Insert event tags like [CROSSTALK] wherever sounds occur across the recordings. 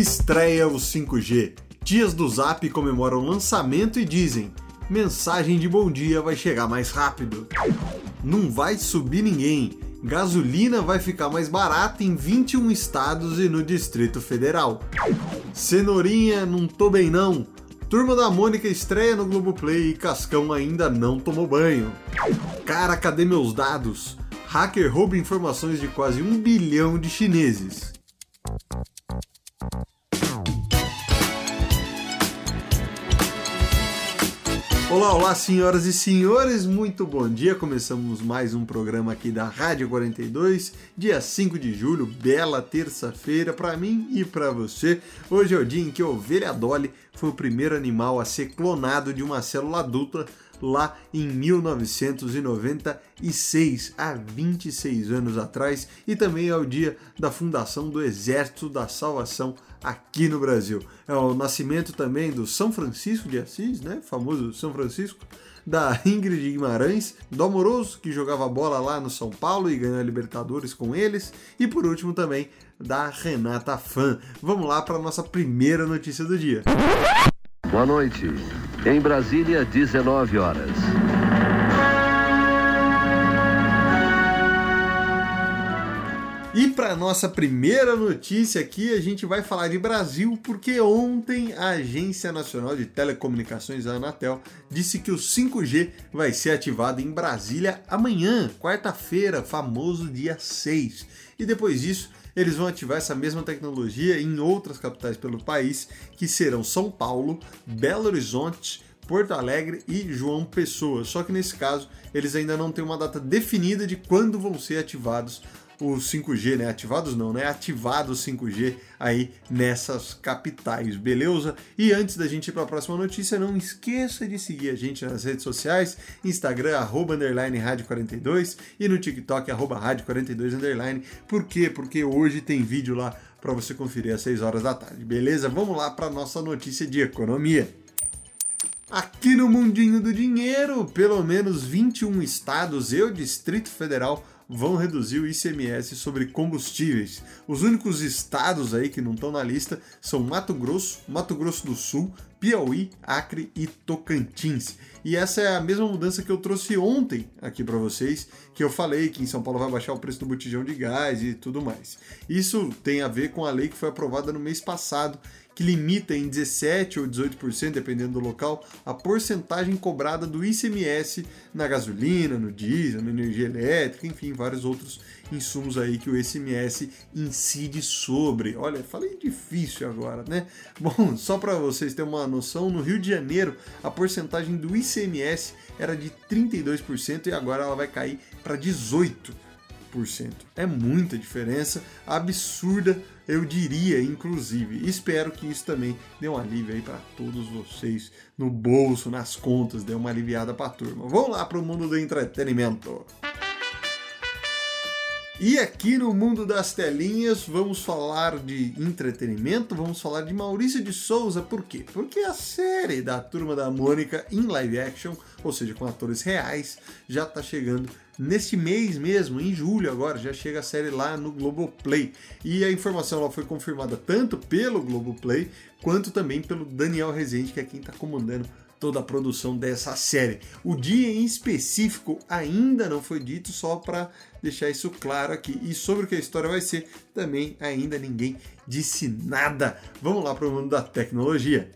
Estreia o 5G. Dias do Zap comemoram o lançamento e dizem: mensagem de bom dia vai chegar mais rápido. Não vai subir ninguém. Gasolina vai ficar mais barata em 21 estados e no Distrito Federal. Cenourinha, não tô bem não. Turma da Mônica estreia no Globoplay e Cascão ainda não tomou banho. Cara, cadê meus dados? Hacker rouba informações de quase um bilhão de chineses. Olá, olá, senhoras e senhores, muito bom dia. Começamos mais um programa aqui da Rádio 42, dia 5 de julho, bela terça-feira para mim e para você. Hoje é o dia em que a ovelha Dolly foi o primeiro animal a ser clonado de uma célula adulta lá em 1996, há 26 anos atrás, e também é o dia da fundação do Exército da Salvação aqui no Brasil. É o nascimento também do São Francisco de Assis, né? Famoso São Francisco, da Ingrid Guimarães, do Amoroso, que jogava bola lá no São Paulo e ganhou a Libertadores com eles, e por último também da Renata Fan. Vamos lá para a nossa primeira notícia do dia. Boa noite. Em Brasília, 19 horas. E para nossa primeira notícia aqui, a gente vai falar de Brasil, porque ontem a Agência Nacional de Telecomunicações, a Anatel, disse que o 5G vai ser ativado em Brasília amanhã, quarta-feira, famoso dia 6. E depois disso, eles vão ativar essa mesma tecnologia em outras capitais pelo país, que serão São Paulo, Belo Horizonte, Porto Alegre e João Pessoa. Só que nesse caso, eles ainda não têm uma data definida de quando vão ser ativados o 5G, né? Ativados não, né? Ativado o 5G aí nessas capitais, beleza? E antes da gente ir para a próxima notícia, não esqueça de seguir a gente nas redes sociais, Instagram, arroba, underline, rádio 42 e no TikTok, arroba, rádio 42, underline. Por quê? Porque hoje tem vídeo lá para você conferir às 6 horas da tarde, beleza? Vamos lá para nossa notícia de economia. Aqui no mundinho do dinheiro, pelo menos 21 estados e o Distrito Federal vão reduzir o ICMS sobre combustíveis. Os únicos estados aí que não estão na lista são Mato Grosso, Mato Grosso do Sul, Piauí, Acre e Tocantins. E essa é a mesma mudança que eu trouxe ontem aqui para vocês, que eu falei que em São Paulo vai baixar o preço do botijão de gás e tudo mais. Isso tem a ver com a lei que foi aprovada no mês passado que limita em 17 ou 18%, dependendo do local, a porcentagem cobrada do ICMS na gasolina, no diesel, na energia elétrica, enfim, vários outros insumos aí que o ICMS incide sobre. Olha, falei difícil agora, né? [LAUGHS] Bom, só para vocês terem uma noção, no Rio de Janeiro a porcentagem do ICMS era de 32% e agora ela vai cair para 18%. É muita diferença, absurda, eu diria, inclusive. Espero que isso também dê um alívio aí para todos vocês no bolso, nas contas, dê uma aliviada para a turma. Vamos lá para o mundo do entretenimento. E aqui no mundo das telinhas vamos falar de entretenimento, vamos falar de Maurício de Souza, por quê? Porque a série da Turma da Mônica em live action, ou seja, com atores reais, já está chegando neste mês mesmo, em julho agora, já chega a série lá no Globoplay. E a informação ela foi confirmada tanto pelo Globoplay quanto também pelo Daniel Rezende, que é quem está comandando toda a produção dessa série. O dia em específico ainda não foi dito, só para deixar isso claro aqui. E sobre o que a história vai ser, também ainda ninguém disse nada. Vamos lá para o mundo da tecnologia.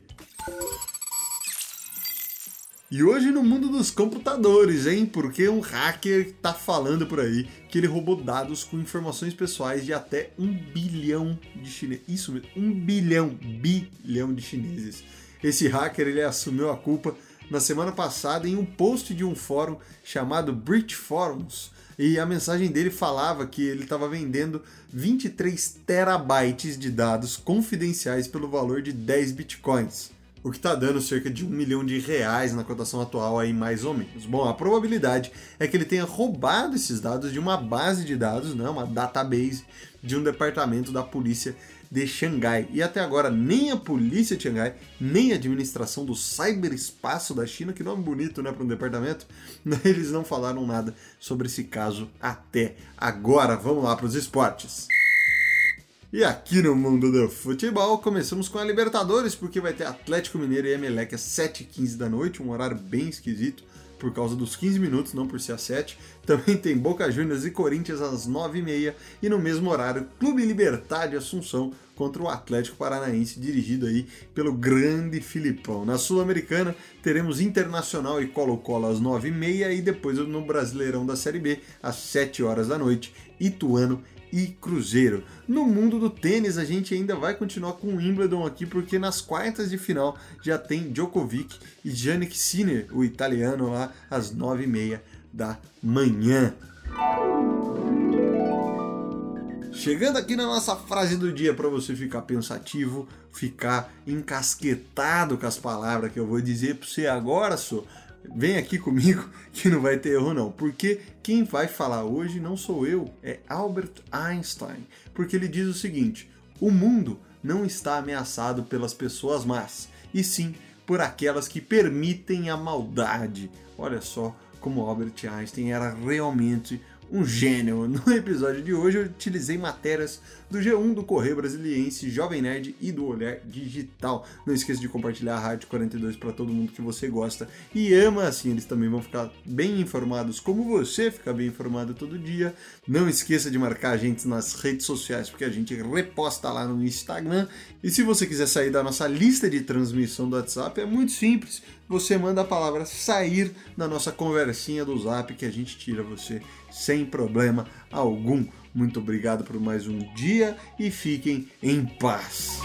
E hoje no mundo dos computadores, hein? Porque um hacker tá falando por aí que ele roubou dados com informações pessoais de até um bilhão de chineses. Isso mesmo, um bilhão, bilhão de chineses. Esse hacker ele assumiu a culpa na semana passada em um post de um fórum chamado Brit Forums. E a mensagem dele falava que ele estava vendendo 23 terabytes de dados confidenciais pelo valor de 10 bitcoins o que está dando cerca de um milhão de reais na cotação atual aí mais ou menos. Bom, a probabilidade é que ele tenha roubado esses dados de uma base de dados, né, uma database de um departamento da polícia de Xangai. E até agora nem a polícia de Xangai, nem a administração do cyberespaço da China, que nome bonito, né, para um departamento, [LAUGHS] eles não falaram nada sobre esse caso até agora. Vamos lá para os esportes. E aqui no mundo do futebol, começamos com a Libertadores, porque vai ter Atlético Mineiro e Emelec às 7h15 da noite, um horário bem esquisito por causa dos 15 minutos, não por ser às 7. [LAUGHS] Também tem Boca Juniors e Corinthians às 9h30 e no mesmo horário, Clube Libertad de Assunção contra o Atlético Paranaense, dirigido aí pelo grande Filipão. Na Sul-Americana, teremos Internacional e Colo-Colo às 9h30 e depois no Brasileirão da Série B, às 7 horas da noite, Ituano e Cruzeiro. No mundo do tênis, a gente ainda vai continuar com o Wimbledon aqui, porque nas quartas de final já tem Djokovic e Jannik Sinner, o italiano, lá às nove e meia da manhã. Chegando aqui na nossa frase do dia para você ficar pensativo, ficar encasquetado com as palavras que eu vou dizer para você agora, só vem aqui comigo [LAUGHS] que não vai ter erro não, porque quem vai falar hoje não sou eu, é Albert Einstein, porque ele diz o seguinte: o mundo não está ameaçado pelas pessoas más, e sim por aquelas que permitem a maldade. Olha só como Albert Einstein era realmente um gênio. No [LAUGHS] episódio de hoje eu utilizei matérias do G1 do Correio Brasiliense, Jovem Nerd e do Olhar Digital. Não esqueça de compartilhar a Rádio 42 para todo mundo que você gosta e ama, assim eles também vão ficar bem informados como você fica bem informado todo dia. Não esqueça de marcar a gente nas redes sociais porque a gente reposta lá no Instagram. E se você quiser sair da nossa lista de transmissão do WhatsApp, é muito simples. Você manda a palavra sair na nossa conversinha do Zap que a gente tira você sem problema algum. Muito obrigado por mais um dia e fiquem em paz.